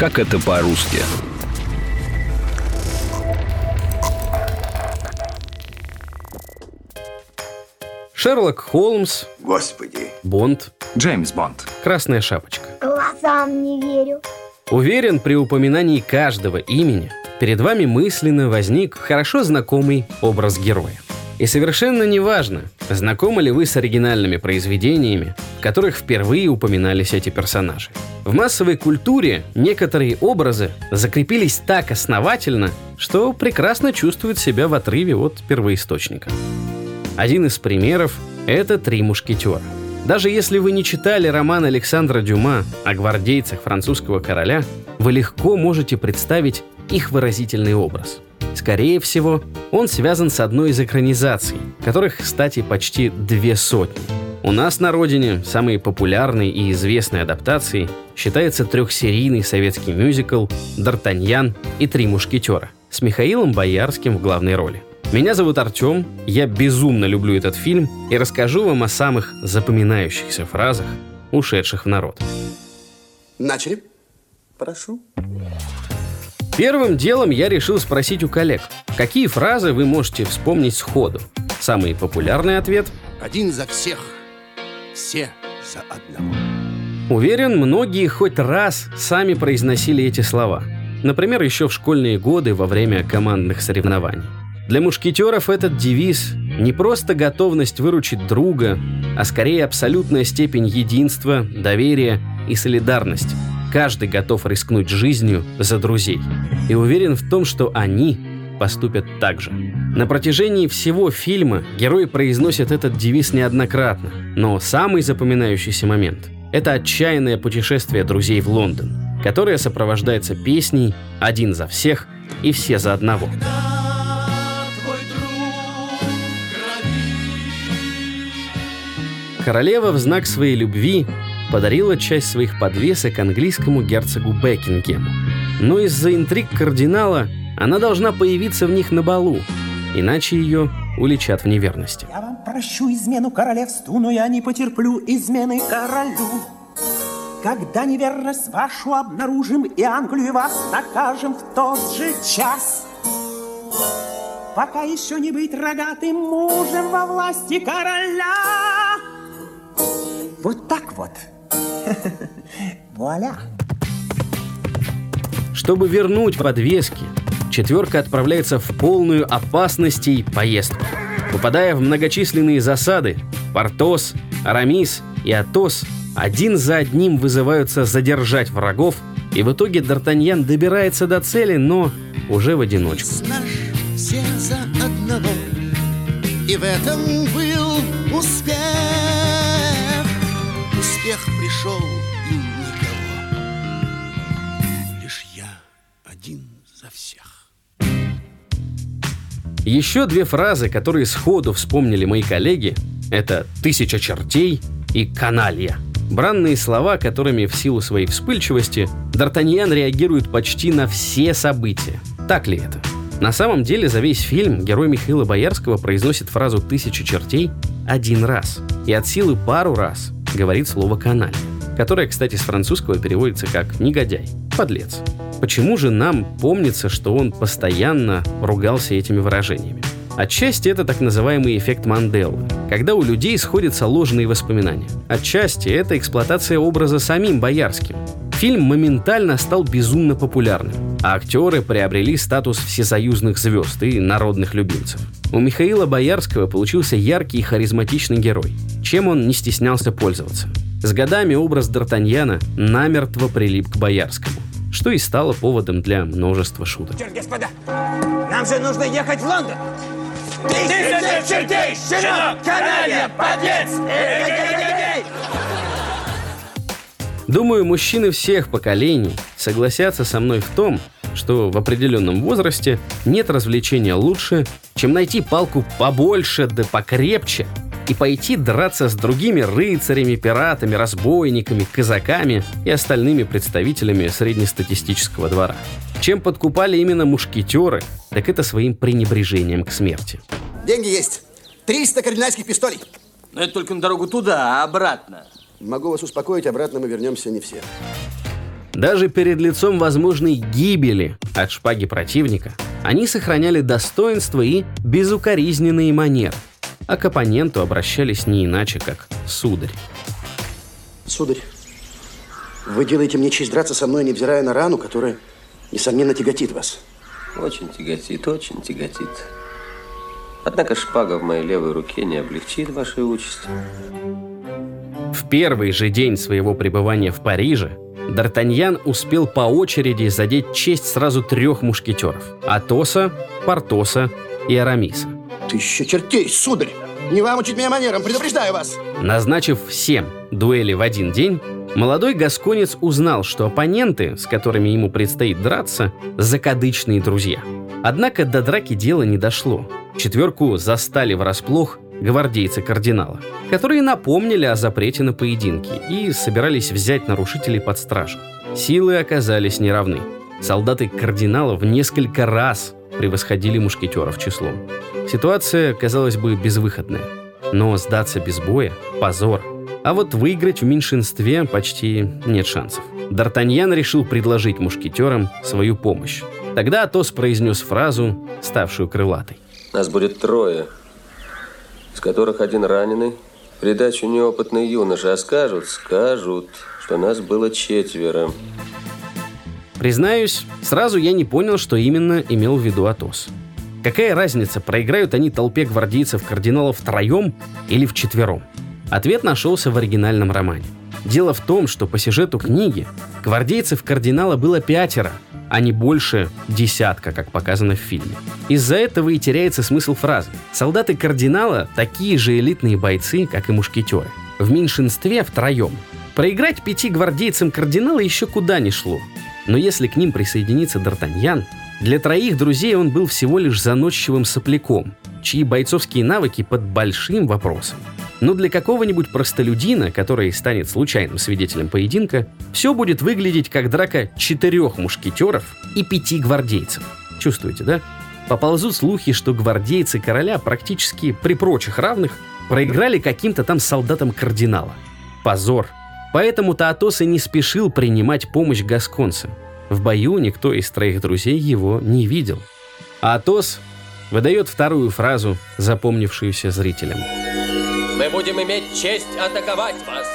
Как это по-русски? Шерлок Холмс, Господи. Бонд, Джеймс Бонд. Красная шапочка. Глазам не верю. Уверен, при упоминании каждого имени перед вами мысленно возник хорошо знакомый образ героя. И совершенно неважно, знакомы ли вы с оригинальными произведениями, в которых впервые упоминались эти персонажи. В массовой культуре некоторые образы закрепились так основательно, что прекрасно чувствуют себя в отрыве от первоисточника. Один из примеров – это «Три мушкетера». Даже если вы не читали роман Александра Дюма о гвардейцах французского короля, вы легко можете представить их выразительный образ. Скорее всего, он связан с одной из экранизаций, которых, кстати, почти две сотни. У нас на родине самой популярной и известной адаптацией считается трехсерийный советский мюзикл «Д'Артаньян и три мушкетера» с Михаилом Боярским в главной роли. Меня зовут Артем, я безумно люблю этот фильм и расскажу вам о самых запоминающихся фразах, ушедших в народ. Начали? Прошу. Первым делом я решил спросить у коллег, какие фразы вы можете вспомнить сходу. Самый популярный ответ Один за всех, все за одного. Уверен, многие хоть раз сами произносили эти слова. Например, еще в школьные годы во время командных соревнований. Для мушкетеров этот девиз не просто готовность выручить друга, а скорее абсолютная степень единства, доверия и солидарности. Каждый готов рискнуть жизнью за друзей. И уверен в том, что они поступят так же. На протяжении всего фильма герой произносит этот девиз неоднократно, но самый запоминающийся момент – это отчаянное путешествие друзей в Лондон, которое сопровождается песней «Один за всех и все за одного». Королева в знак своей любви подарила часть своих подвесок английскому герцогу Бекингему. Но из-за интриг кардинала она должна появиться в них на балу, иначе ее уличат в неверности. Я вам прощу измену королевству, но я не потерплю измены королю. Когда неверность вашу обнаружим, и Англию вас накажем в тот же час. Пока еще не быть рогатым мужем во власти короля. Вот так вот. Вуаля. Чтобы вернуть подвески, четверка отправляется в полную опасностей поездку. Попадая в многочисленные засады, Портос, Арамис и Атос один за одним вызываются задержать врагов, и в итоге Д'Артаньян добирается до цели, но уже в одиночку. Все за одного, и в этом был успех. Успех Еще две фразы, которые сходу вспомнили мои коллеги, это «тысяча чертей» и «каналья». Бранные слова, которыми в силу своей вспыльчивости Д'Артаньян реагирует почти на все события. Так ли это? На самом деле за весь фильм герой Михаила Боярского произносит фразу «тысяча чертей» один раз. И от силы пару раз говорит слово «каналья», которое, кстати, с французского переводится как «негодяй», «подлец». Почему же нам помнится, что он постоянно ругался этими выражениями? Отчасти это так называемый эффект Манделы, когда у людей сходятся ложные воспоминания. Отчасти это эксплуатация образа самим Боярским. Фильм моментально стал безумно популярным, а актеры приобрели статус всесоюзных звезд и народных любимцев. У Михаила Боярского получился яркий и харизматичный герой, чем он не стеснялся пользоваться. С годами образ Д'Артаньяна намертво прилип к Боярскому, что и стало поводом для множества шуток. Господа, нам же нужно ехать в Лондон. Тысяча чертей, щенок, каналья, подлец, Думаю, мужчины всех поколений согласятся со мной в том, что в определенном возрасте нет развлечения лучше, чем найти палку побольше да покрепче и пойти драться с другими рыцарями, пиратами, разбойниками, казаками и остальными представителями среднестатистического двора. Чем подкупали именно мушкетеры, так это своим пренебрежением к смерти. Деньги есть. 300 кардинальских пистолей. Но это только на дорогу туда, а обратно. Могу вас успокоить, обратно мы вернемся не все. Даже перед лицом возможной гибели от шпаги противника они сохраняли достоинство и безукоризненные манеры, а к оппоненту обращались не иначе, как «сударь». Сударь, вы делаете мне честь драться со мной, невзирая на рану, которая, несомненно, тяготит вас. Очень тяготит, очень тяготит. Однако шпага в моей левой руке не облегчит вашей участи. В первый же день своего пребывания в Париже Д'Артаньян успел по очереди задеть честь сразу трех мушкетеров – Атоса, Портоса и Арамиса. Ты еще чертей, сударь! Не вам учить меня манерам, предупреждаю вас! Назначив всем дуэли в один день, молодой гасконец узнал, что оппоненты, с которыми ему предстоит драться, закадычные друзья. Однако до драки дело не дошло. Четверку застали врасплох гвардейцы кардинала, которые напомнили о запрете на поединки и собирались взять нарушителей под стражу. Силы оказались неравны. Солдаты кардинала в несколько раз превосходили мушкетеров числом. Ситуация, казалось бы, безвыходная. Но сдаться без боя – позор. А вот выиграть в меньшинстве почти нет шансов. Д'Артаньян решил предложить мушкетерам свою помощь. Тогда Атос произнес фразу, ставшую крылатой. Нас будет трое, из которых один раненый. Придачу неопытный юноша, а скажут, скажут, что нас было четверо. Признаюсь, сразу я не понял, что именно имел в виду Атос. Какая разница, проиграют они толпе гвардейцев кардиналов втроем или вчетвером? Ответ нашелся в оригинальном романе. Дело в том, что по сюжету книги гвардейцев кардинала было пятеро, а не больше десятка, как показано в фильме. Из-за этого и теряется смысл фразы. Солдаты кардинала такие же элитные бойцы, как и мушкетеры. В меньшинстве втроем. Проиграть пяти гвардейцам кардинала еще куда ни шло. Но если к ним присоединится Д'Артаньян, для троих друзей он был всего лишь заносчивым сопляком, чьи бойцовские навыки под большим вопросом. Но для какого-нибудь простолюдина, который станет случайным свидетелем поединка, все будет выглядеть как драка четырех мушкетеров и пяти гвардейцев. Чувствуете, да? Поползут слухи, что гвардейцы короля практически при прочих равных проиграли каким-то там солдатам кардинала. Позор. Поэтому-то Атос и не спешил принимать помощь гасконца. В бою никто из троих друзей его не видел. А Атос выдает вторую фразу, запомнившуюся зрителям. Мы будем иметь честь атаковать вас.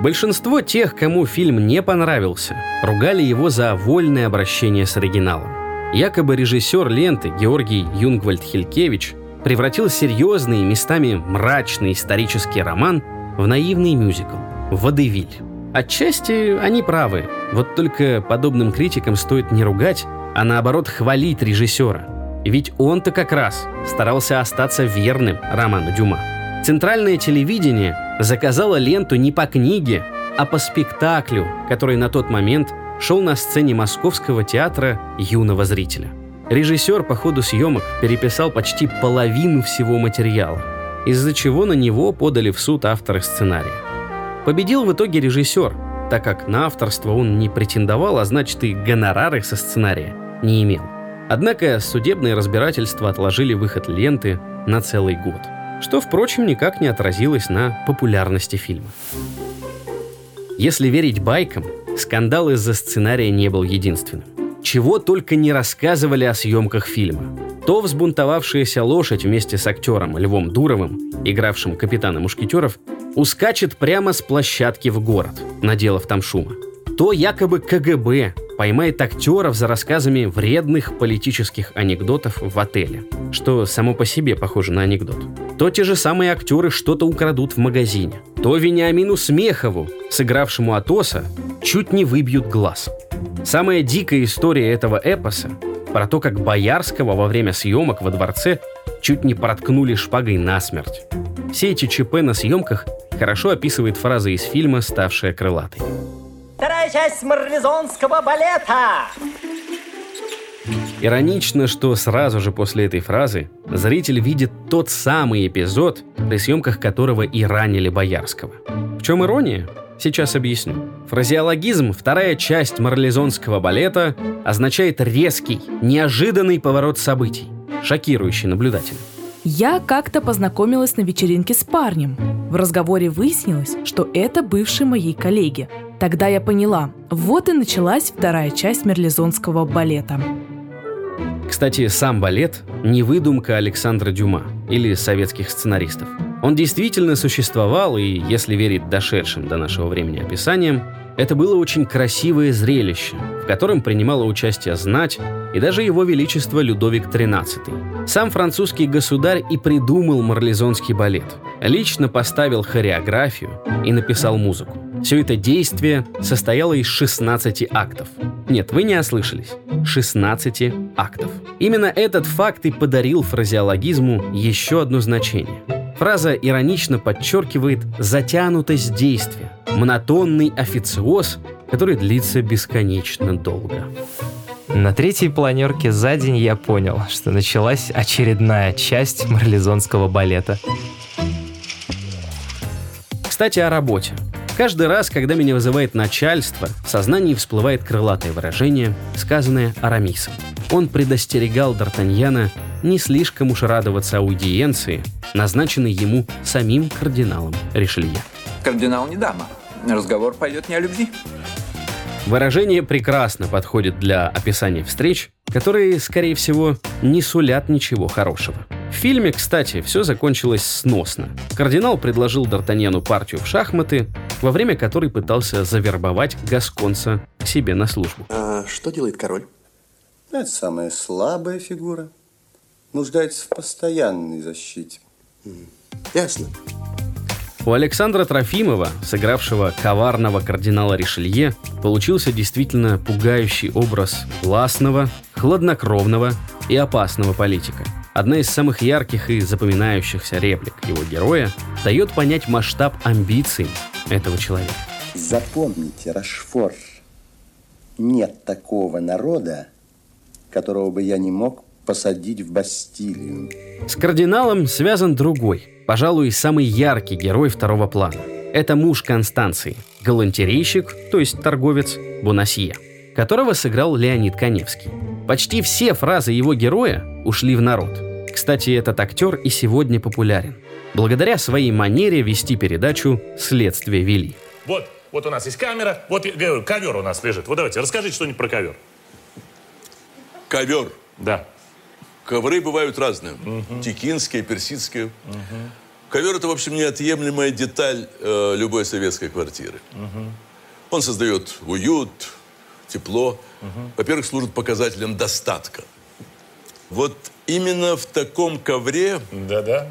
Большинство тех, кому фильм не понравился, ругали его за вольное обращение с оригиналом. Якобы режиссер ленты Георгий Юнгвальд Хилькевич превратил серьезный, местами мрачный исторический роман в наивный мюзикл «Водевиль». Отчасти они правы, вот только подобным критикам стоит не ругать, а наоборот хвалить режиссера. Ведь он-то как раз старался остаться верным роману Дюма. Центральное телевидение заказало ленту не по книге, а по спектаклю, который на тот момент шел на сцене Московского театра юного зрителя. Режиссер по ходу съемок переписал почти половину всего материала, из-за чего на него подали в суд авторы сценария. Победил в итоге режиссер, так как на авторство он не претендовал, а значит и гонорары со сценария не имел. Однако судебные разбирательства отложили выход ленты на целый год, что, впрочем, никак не отразилось на популярности фильма. Если верить байкам, скандал из-за сценария не был единственным. Чего только не рассказывали о съемках фильма. То взбунтовавшаяся лошадь вместе с актером Львом Дуровым, игравшим капитана Мушкетеров, ускачет прямо с площадки в город, наделав там шума. То якобы КГБ поймает актеров за рассказами вредных политических анекдотов в отеле, что само по себе похоже на анекдот. То те же самые актеры что-то украдут в магазине. То Вениамину Смехову, сыгравшему Атоса, чуть не выбьют глаз. Самая дикая история этого эпоса про то, как Боярского во время съемок во дворце чуть не проткнули шпагой насмерть. Все эти ЧП на съемках хорошо описывает фраза из фильма, ставшая крылатой. Вторая часть марлезонского балета. Иронично, что сразу же после этой фразы зритель видит тот самый эпизод, при съемках которого и ранили Боярского. В чем ирония? Сейчас объясню. Фразеологизм «вторая часть марлезонского балета» означает резкий, неожиданный поворот событий, шокирующий наблюдателя. Я как-то познакомилась на вечеринке с парнем. В разговоре выяснилось, что это бывший моей коллеги. Тогда я поняла, вот и началась вторая часть мерлизонского балета. Кстати, сам балет – не выдумка Александра Дюма или советских сценаристов. Он действительно существовал, и, если верить дошедшим до нашего времени описаниям, это было очень красивое зрелище, в котором принимало участие знать и даже его величество Людовик XIII. Сам французский государь и придумал марлезонский балет. Лично поставил хореографию и написал музыку. Все это действие состояло из 16 актов. Нет, вы не ослышались. 16 актов. Именно этот факт и подарил фразеологизму еще одно значение. Фраза иронично подчеркивает затянутость действия, монотонный официоз, который длится бесконечно долго. На третьей планерке за день я понял, что началась очередная часть марлезонского балета. Кстати, о работе. Каждый раз, когда меня вызывает начальство, в сознании всплывает крылатое выражение, сказанное Арамисом. Он предостерегал Д'Артаньяна не слишком уж радоваться аудиенции, назначенной ему самим кардиналом Ришелье. Кардинал не дама. Разговор пойдет не о любви. Выражение прекрасно подходит для описания встреч, которые, скорее всего, не сулят ничего хорошего. В фильме, кстати, все закончилось сносно. Кардинал предложил Д'Артаньяну партию в шахматы, во время которой пытался завербовать Гасконца к себе на службу. А что делает король? Это самая слабая фигура. Нуждается в постоянной защите. Ясно. У Александра Трофимова, сыгравшего коварного кардинала Ришелье, получился действительно пугающий образ властного, хладнокровного и опасного политика. Одна из самых ярких и запоминающихся реплик его героя дает понять масштаб амбиций этого человека. Запомните, Рашфор, нет такого народа, которого бы я не мог посадить в Бастилию. С кардиналом связан другой, пожалуй, самый яркий герой второго плана. Это муж Констанции, галантерейщик, то есть торговец Бонасье, которого сыграл Леонид Коневский. Почти все фразы его героя ушли в народ. Кстати, этот актер и сегодня популярен. Благодаря своей манере вести передачу «Следствие вели». Вот, вот у нас есть камера, вот я говорю, ковер у нас лежит. Вот давайте, расскажите что-нибудь про ковер. Ковер. Да. Ковры бывают разные. Угу. Текинские, персидские. Угу. Ковер это, в общем, неотъемлемая деталь э, любой советской квартиры. Угу. Он создает уют, тепло. Угу. Во-первых, служит показателем достатка. Вот именно в таком ковре Да-да.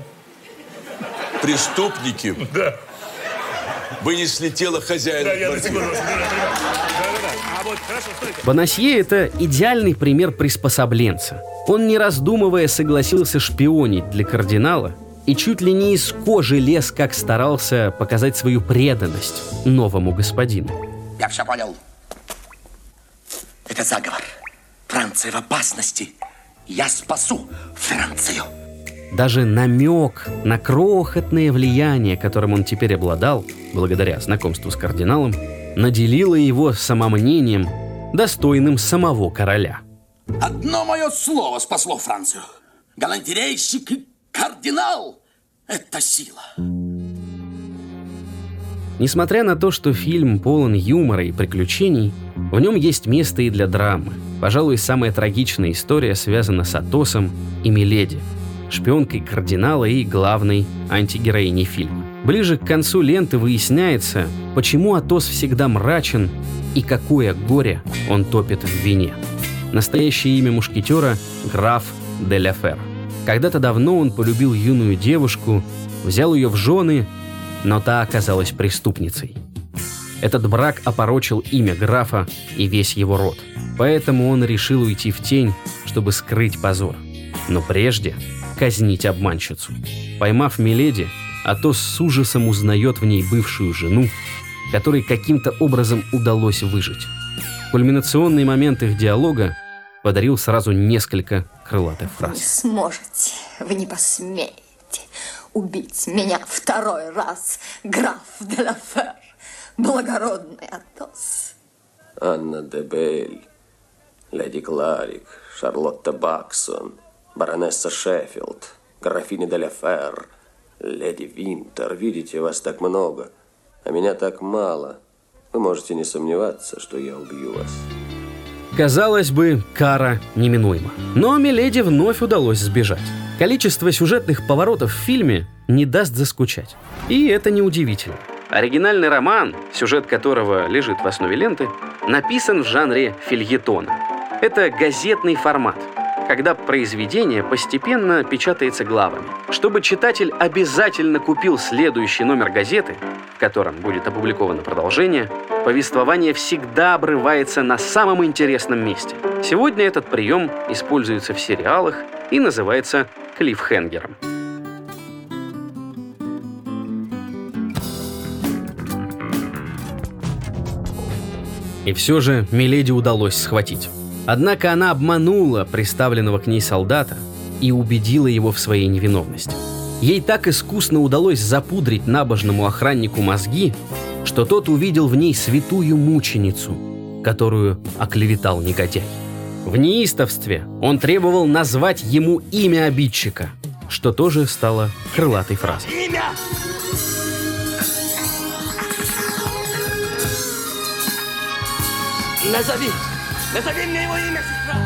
преступники Да. вынесли тело хозяина Да, я квартиры. секунду. А вот, хорошо, стойте. Бонасье – это идеальный пример приспособленца. Он, не раздумывая, согласился шпионить для кардинала и чуть ли не из кожи лез, как старался показать свою преданность новому господину. Я все понял. Это заговор. Франция в опасности. Я спасу Францию. Даже намек на крохотное влияние, которым он теперь обладал, благодаря знакомству с кардиналом, наделило его самомнением, достойным самого короля. Одно мое слово спасло Францию. Галантерейщик и кардинал – это сила. Несмотря на то, что фильм полон юмора и приключений, в нем есть место и для драмы. Пожалуй, самая трагичная история связана с Атосом и Миледи, шпионкой кардинала и главной антигероиней фильма. Ближе к концу ленты выясняется, почему Атос всегда мрачен и какое горе он топит в вине. Настоящее имя мушкетера – граф де ля. Когда-то давно он полюбил юную девушку, взял ее в жены, но та оказалась преступницей. Этот брак опорочил имя графа и весь его род. Поэтому он решил уйти в тень, чтобы скрыть позор. Но прежде казнить обманщицу. Поймав Миледи, Атос с ужасом узнает в ней бывшую жену, которой каким-то образом удалось выжить. Кульминационный момент их диалога подарил сразу несколько крылатых Не фраз. сможете, вы не посмеете убить меня второй раз, граф де ла Фер, благородный Атос. Анна де Бель, леди Кларик, Шарлотта Баксон, баронесса Шеффилд, графиня де ля Фер, леди Винтер. Видите, вас так много, а меня так мало. вы можете не сомневаться, что я убью вас. Казалось бы, кара неминуема. Но Миледи вновь удалось сбежать. Количество сюжетных поворотов в фильме не даст заскучать. И это неудивительно. Оригинальный роман, сюжет которого лежит в основе ленты, написан в жанре фильетона. Это газетный формат, когда произведение постепенно печатается главами. Чтобы читатель обязательно купил следующий номер газеты, в котором будет опубликовано продолжение, повествование всегда обрывается на самом интересном месте. Сегодня этот прием используется в сериалах и называется клиффхенгером. И все же Миледи удалось схватить. Однако она обманула приставленного к ней солдата и убедила его в своей невиновности. Ей так искусно удалось запудрить набожному охраннику мозги, что тот увидел в ней святую мученицу, которую оклеветал негодяй. В неистовстве он требовал назвать ему имя обидчика, что тоже стало крылатой фразой. Имя! Назови! Назови мне его имя, сестра!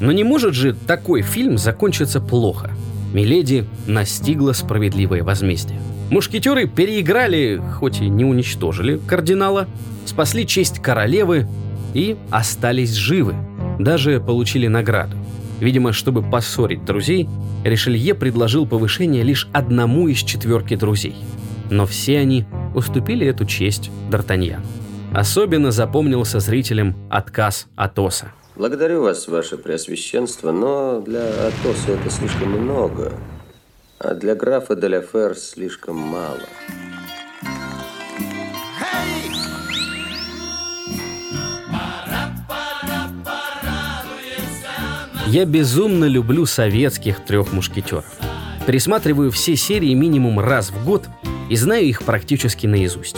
Но не может же такой фильм закончиться плохо. Миледи настигла справедливое возмездие. Мушкетеры переиграли, хоть и не уничтожили кардинала, спасли честь королевы и остались живы. Даже получили награду. Видимо, чтобы поссорить друзей, Ришелье предложил повышение лишь одному из четверки друзей. Но все они уступили эту честь Д'Артаньяну. Особенно запомнился зрителям отказ Атоса. Благодарю вас, ваше преосвященство, но для Атоса это слишком много, а для графа Деляфер слишком мало. Я безумно люблю советских трех мушкетеров. Пересматриваю все серии минимум раз в год и знаю их практически наизусть.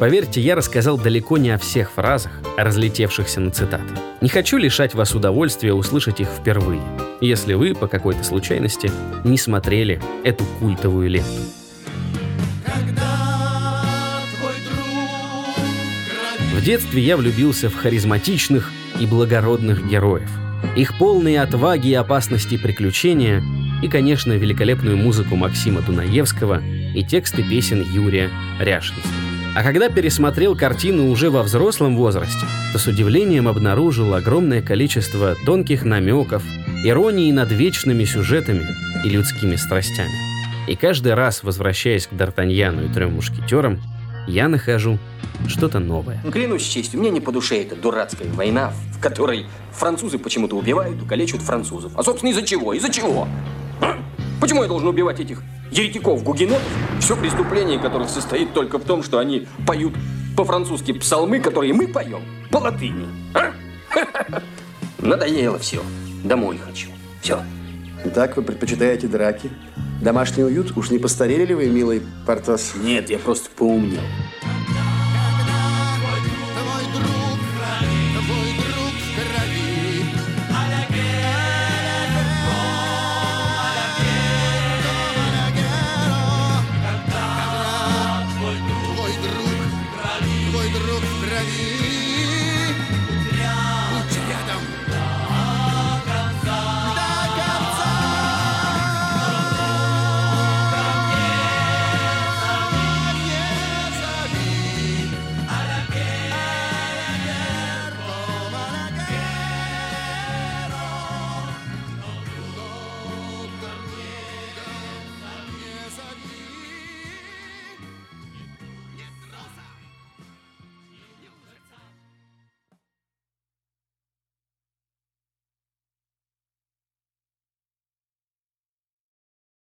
Поверьте, я рассказал далеко не о всех фразах, разлетевшихся на цитаты. Не хочу лишать вас удовольствия услышать их впервые, если вы, по какой-то случайности, не смотрели эту культовую ленту. В детстве я влюбился в харизматичных и благородных героев. Их полные отваги и опасности приключения и, конечно, великолепную музыку Максима Дунаевского и тексты песен Юрия Ряшинского. А когда пересмотрел картину уже во взрослом возрасте, то с удивлением обнаружил огромное количество тонких намеков, иронии над вечными сюжетами и людскими страстями. И каждый раз, возвращаясь к Д'Артаньяну и трем мушкетерам, я нахожу что-то новое. Клянусь честью, мне не по душе эта дурацкая война, в которой французы почему-то убивают и калечат французов. А, собственно, из-за чего? Из-за чего? Почему я должен убивать этих еретиков, гугенотов, все преступление которых состоит только в том, что они поют по-французски псалмы, которые мы поем по латыни. А? Надоело все. Домой хочу. Все. Итак, вы предпочитаете драки? Домашний уют? Уж не постарели ли вы, милый Портос? Нет, я просто поумнел.